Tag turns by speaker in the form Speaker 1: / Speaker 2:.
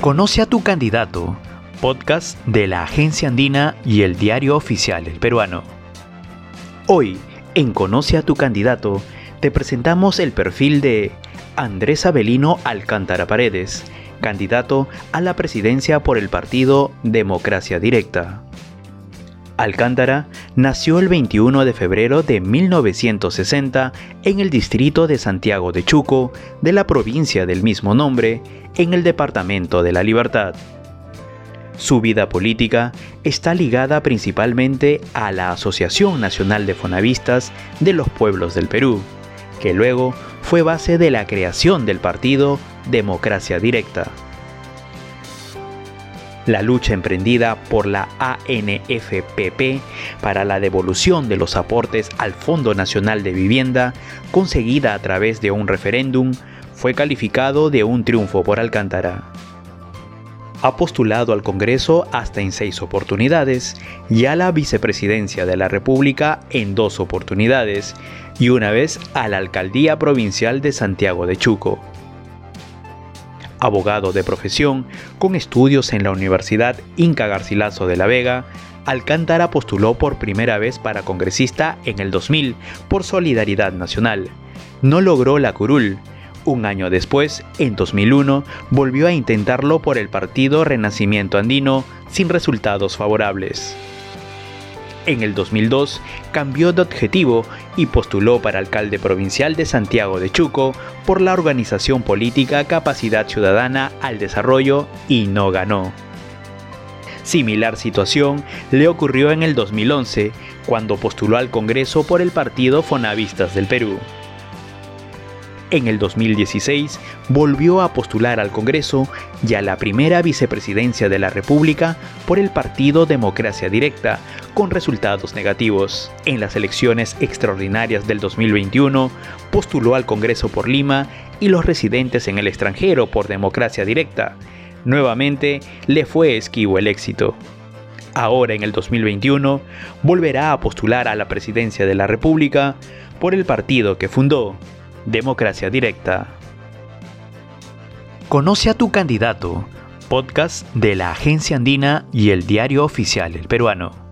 Speaker 1: Conoce a tu candidato, podcast de la Agencia Andina y el diario oficial El Peruano. Hoy, en Conoce a tu candidato, te presentamos el perfil de Andrés Avelino Alcántara Paredes, candidato a la presidencia por el partido Democracia Directa. Alcántara nació el 21 de febrero de 1960 en el distrito de Santiago de Chuco, de la provincia del mismo nombre, en el Departamento de la Libertad. Su vida política está ligada principalmente a la Asociación Nacional de Fonavistas de los Pueblos del Perú, que luego fue base de la creación del partido Democracia Directa. La lucha emprendida por la ANFPP para la devolución de los aportes al Fondo Nacional de Vivienda, conseguida a través de un referéndum, fue calificado de un triunfo por Alcántara. Ha postulado al Congreso hasta en seis oportunidades y a la vicepresidencia de la República en dos oportunidades y una vez a la alcaldía provincial de Santiago de Chuco. Abogado de profesión, con estudios en la Universidad Inca Garcilaso de la Vega, Alcántara postuló por primera vez para congresista en el 2000 por Solidaridad Nacional. No logró la curul, un año después, en 2001, volvió a intentarlo por el partido Renacimiento Andino sin resultados favorables. En el 2002 cambió de objetivo y postuló para alcalde provincial de Santiago de Chuco por la organización política Capacidad Ciudadana al Desarrollo y no ganó. Similar situación le ocurrió en el 2011, cuando postuló al Congreso por el partido Fonavistas del Perú. En el 2016 volvió a postular al Congreso y a la primera vicepresidencia de la República por el partido Democracia Directa, con resultados negativos. En las elecciones extraordinarias del 2021 postuló al Congreso por Lima y los residentes en el extranjero por Democracia Directa. Nuevamente le fue esquivo el éxito. Ahora en el 2021 volverá a postular a la presidencia de la República por el partido que fundó, Democracia Directa. Conoce a tu candidato, podcast de la Agencia Andina y el diario oficial El Peruano.